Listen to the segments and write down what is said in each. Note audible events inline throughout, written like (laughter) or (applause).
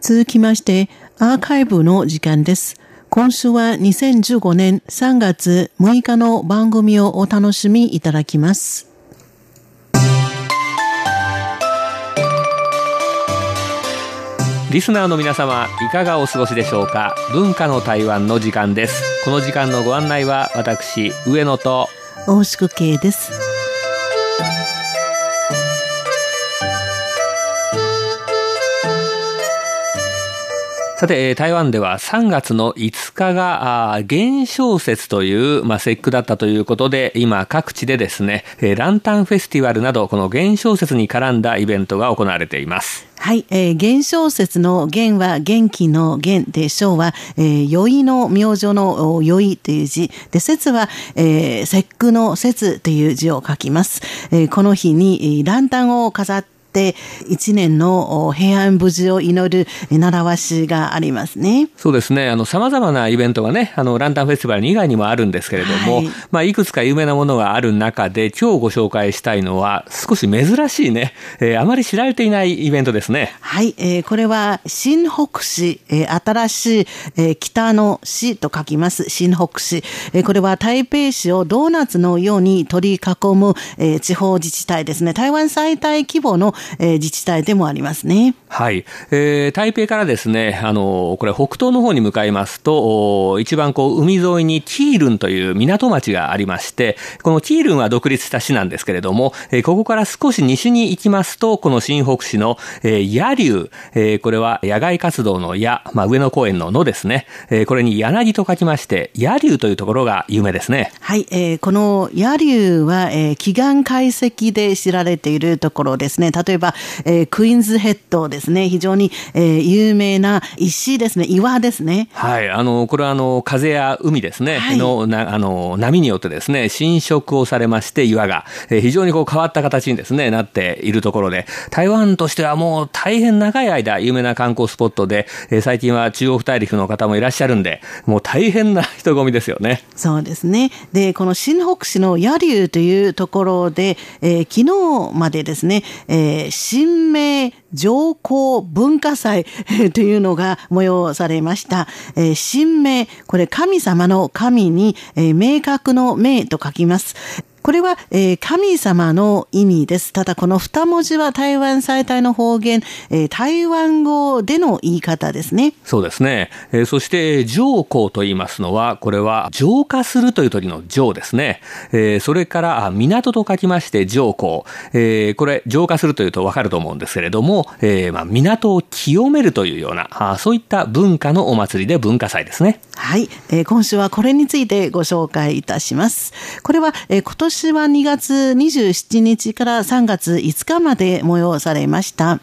続きまして、アーカイブの時間です。今週は2015年3月6日の番組をお楽しみいただきます。リスナーの皆様いかがお過ごしでしょうか？文化の台湾の時間ですこの時間のご案内は私上野と大宿慶ですさて、台湾では3月の5日が、元宵節という、まあ、節句だったということで、今各地でですね、ランタンフェスティバルなど、この元宵節に絡んだイベントが行われています。はい、えー、元宵節の元は元気の元で、章は、えー、宵の明星の宵という字、で、節は、えー、節句の節という字を書きます。えー、この日に、えランタンを飾ってって一年の平安無事を祈る習わしがありますね。そうですね。あの、様々なイベントがね、あの、ランタンフェスティバル以外にもあるんですけれども、はい、まあ、いくつか有名なものがある中で、今日ご紹介したいのは、少し珍しいね、えー、あまり知られていないイベントですね。はい、えー、これは、新北市、えー、新しい、えー、北の市と書きます。新北市。えー、これは台北市をドーナツのように取り囲む、えー、地方自治体ですね。台湾最大規模のえー、自治体でもありますね。はい。えー、台北からですね、あの、これ北東の方に向かいますと、一番こう、海沿いにティールンという港町がありまして、このティールンは独立した市なんですけれども、えー、ここから少し西に行きますと、この新北市の、えー、野流、えー、これは野外活動の野、まあ、上野公園の野ですね。えー、これに柳と書きまして、野流というところが有名ですね。はい。えー、この野流は、えー、祈願解析で知られているところですね。例えば、えー、クイーンズヘッドですね。非常に、えー、有名な石ですね。岩ですね。はい。あの、これはあの、風や海ですね。はい、の、な、あの、波によってですね、侵食をされまして、岩が、えー、非常にこう変わった形にですね、なっているところで、台湾としてはもう大変長い間、有名な観光スポットで、えー、最近は中国大陸の方もいらっしゃるんで、もう大変な人混みですよね。そうですね。で、この新北市の野流というところで、えー、昨日までですね、えー、新明上皇文化祭 (laughs) というのが催されました。えー、神明、これ神様の神に、えー、明確の明と書きます。これは、えー、神様の意味です。ただこの二文字は台湾最大の方言、えー、台湾語での言い方ですね。そうですね。えー、そして、浄光と言いますのは、これは浄化するという鳥の浄ですね。えー、それから、港と書きまして浄光。えー、これ、浄化するというとわかると思うんですけれども、えー、まあ、港を清めるというような、あそういった文化のお祭りで文化祭ですね。はい、えー。今週はこれについてご紹介いたします。これは、えー、今年年は2月27日から3月5日まで催されました。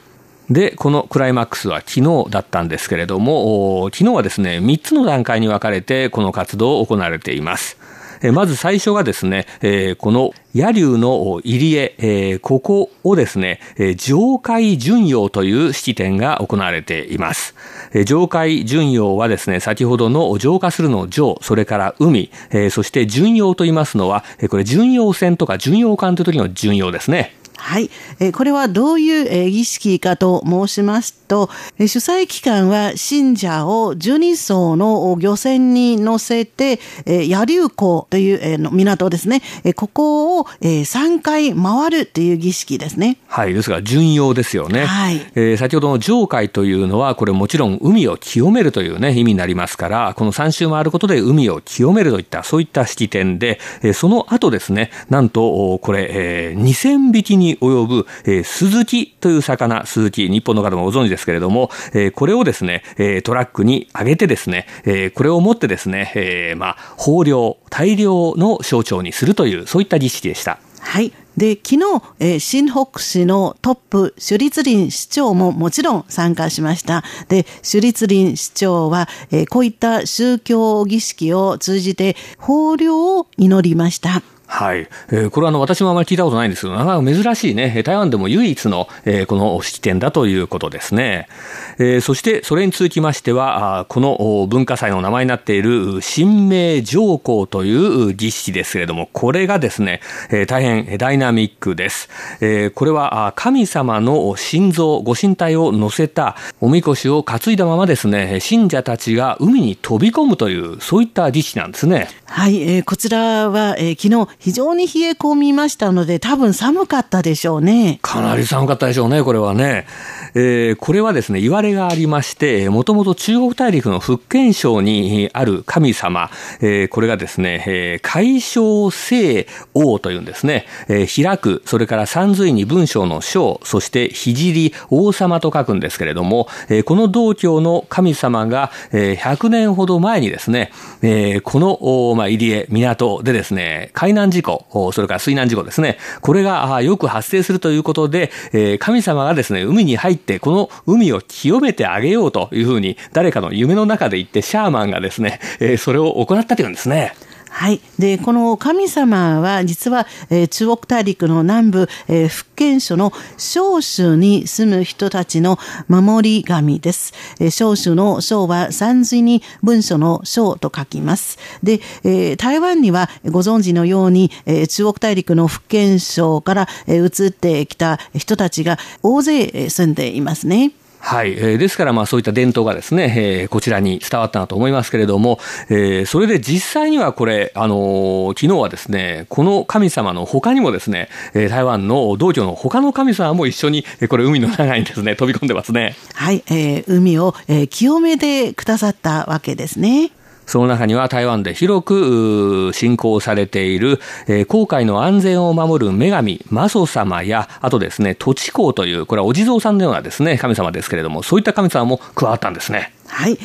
で、このクライマックスは昨日だったんですけれども、昨日はですね、3つの段階に分かれてこの活動を行われています。まず最初がですね、えこの野流の入り江、ここをですね、え上海巡洋という式典が行われています。え上海巡洋はですね、先ほどの浄化するの上、それから海、えそして巡洋と言いますのは、えこれ巡洋船とか巡洋艦という時の巡洋ですね。はい。これはどういう儀式かと申しますと、主催機関は信者を12艘の漁船に乗せて、野流港という港ですね。ここを3回回るという儀式ですね。はい。ですが、巡洋ですよね。はい。えー、先ほどの上海というのは、これもちろん海を清めるというね、意味になりますから、この3周回ることで海を清めるといった、そういった式典で、その後ですね、なんと、これ、2000匹にに及ぶ、えー、スズキという魚、スズキ、日本の方もご存知ですけれども、えー、これをですね、えー、トラックに上げてですね、えー、これを持ってですね、えー、まあ、豊漁、大量の象徴にするという、そういった儀式でした。はい。で、昨日、えー、新北市のトップ、首立林市長ももちろん参加しました。で、首立林市長は、えー、こういった宗教儀式を通じて豊漁を祈りました。はい。えー、これはあの、私もあまり聞いたことないんですけど、なかなか珍しいね、台湾でも唯一の、えー、この式典だということですね。えー、そして、それに続きましては、あこの文化祭の名前になっている、神明上皇という儀式ですけれども、これがですね、えー、大変ダイナミックです。えー、これは、神様の心臓、ご神体を乗せたおみこしを担いだままですね、信者たちが海に飛び込むという、そういった儀式なんですね。はい、えー、こちらは、えー、昨日、非常に冷え込みましたので、多分寒かったでしょうね。かなり寒かったでしょうね、これはね。えー、これはですね、言われがありまして、もともと中国大陸の福建省にある神様、えー、これがですね、えー、海小聖王というんですね、えー、開く、それから三髄に文章の章、そして聖王様と書くんですけれども、えー、この道教の神様が、えー、100年ほど前にですね、えー、この、まあ、入江、港でですね、海南難事故、それから水難事故ですね、これがよく発生するということで、神様がですね、海に入って、この海を清めてあげようというふうに、誰かの夢の中で言って、シャーマンがですね、それを行ったというんですね。はい。で、この神様は、実は、えー、中国大陸の南部、えー、福建省の少州に住む人たちの守り神です。えー、少州の省は山水に文書の省と書きます。で、えー、台湾にはご存知のように、えー、中国大陸の福建省から、えー、移ってきた人たちが大勢住んでいますね。はい。えー、ですから、まあそういった伝統がですね、えー、こちらに伝わったなと思いますけれども、えー、それで実際にはこれ、あのー、昨日はですね、この神様の他にもですね、えー、台湾の道教の他の神様も一緒に、えこれ海の中にですね、飛び込んでますね。はい。えー、海を、えー、清めてくださったわけですね。その中には台湾で広く信仰されている、えー、航海の安全を守る女神、マソ様や、あとですね、土地公という、これはお地蔵さんのようなですね、神様ですけれども、そういった神様も加わったんですね。はい。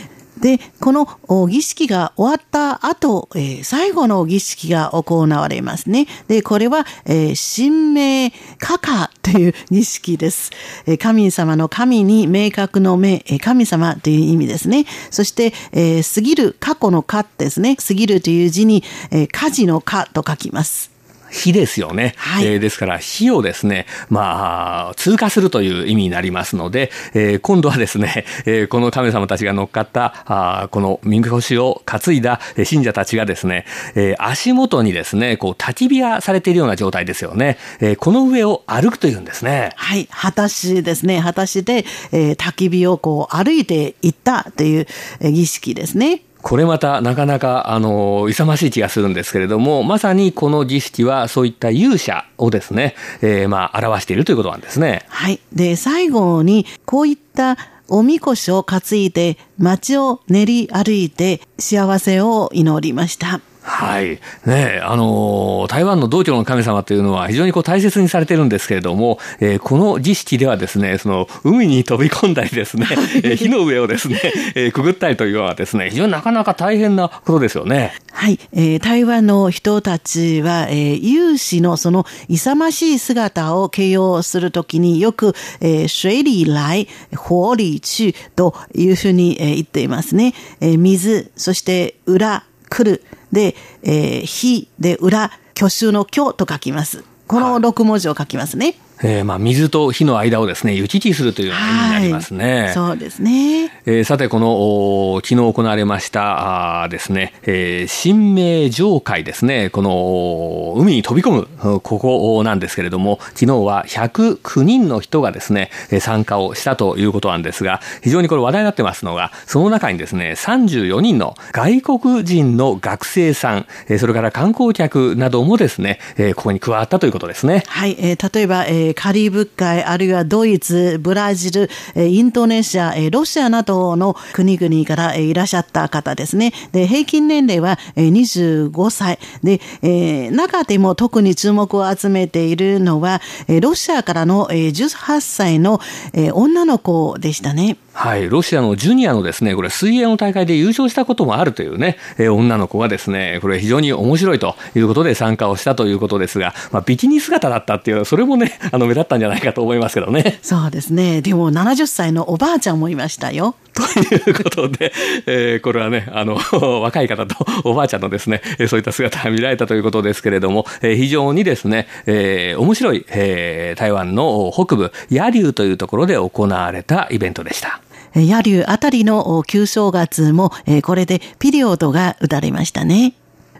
で、この儀式が終わった後、えー、最後の儀式が行われますね。で、これは、えー、神明カカという儀式です。えー、神様の神に明確の明、神様という意味ですね。そして、え、過ぎる過去の過ですね。過ぎるという字に、えー、火事の火と書きます。火ですよね。はい、えー、ですから火をですね、まあ、通過するという意味になりますので、えー、今度はですね、えー、この神様たちが乗っかった、あこのみこしを担いだ信者たちがですね、えー、足元にですね、こう焚き火がされているような状態ですよね。えー、この上を歩くというんですね。はい、果たしですね、果たしで、えー、焚き火をこう歩いていったという儀式ですね。これまたなかなか、あの、勇ましい気がするんですけれども、まさにこの儀式はそういった勇者をですね、えー、まあ、表しているということなんですね。はい。で、最後に、こういったおみこしを担いで、街を練り歩いて、幸せを祈りました。はい。ねあのー、台湾の道教の神様というのは非常にこう大切にされてるんですけれども、えー、この儀式ではですね、その、海に飛び込んだりですね、えー、火の上をですね、えー、くぐったりというのはですね、非常になかなか大変なことですよね。はい。えー、台湾の人たちは、えー、有志のその勇ましい姿を形容するときによく、えー、水里来、火里去というふうに、えー、言っていますね。えー、水、そして裏、来る。で、えー、火で裏、挙手の挙と書きます。この6文字を書きますね。えー、まあ水と火の間をですね、行き来するというような意味になりますね。はい、そうですね。えー、さて、この、昨日行われましたあですね、えー、神明上海ですね、この、海に飛び込む、ここなんですけれども、昨日は109人の人がですね、参加をしたということなんですが、非常にこれ話題になってますのが、その中にですね、34人の外国人の学生さん、それから観光客などもですね、ここに加わったということですね。はい、えー、例えば、えーカリブ海、あるいはドイツ、ブラジルえ、インドネシアえ、ロシアなどの国々からえいらっしゃった方ですね。で、平均年齢はえ25歳。でえ、中でも特に注目を集めているのはえ、ロシアからのえ18歳のえ女の子でしたね。はい、ロシアのジュニアのですね、これ水泳の大会で優勝したこともあるというね、えー、女の子がですね、これ非常に面白いということで参加をしたということですが、まあ、ビキニ姿だったっていうのは、それもね、あの、目立ったんじゃないかと思いますけどね。そうですね。でも70歳のおばあちゃんもいましたよ。ということで、えー、これはね、あの、(laughs) 若い方とおばあちゃんのですね、そういった姿が見られたということですけれども、えー、非常にですね、えー、面白い、えー、台湾の北部、野柳というところで行われたイベントでした。野柳あたりの旧正月も、これでピリオドが打たれましたね。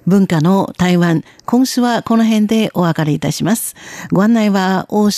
文化の台湾、今週はこの辺でお別れいたします。ご案内は大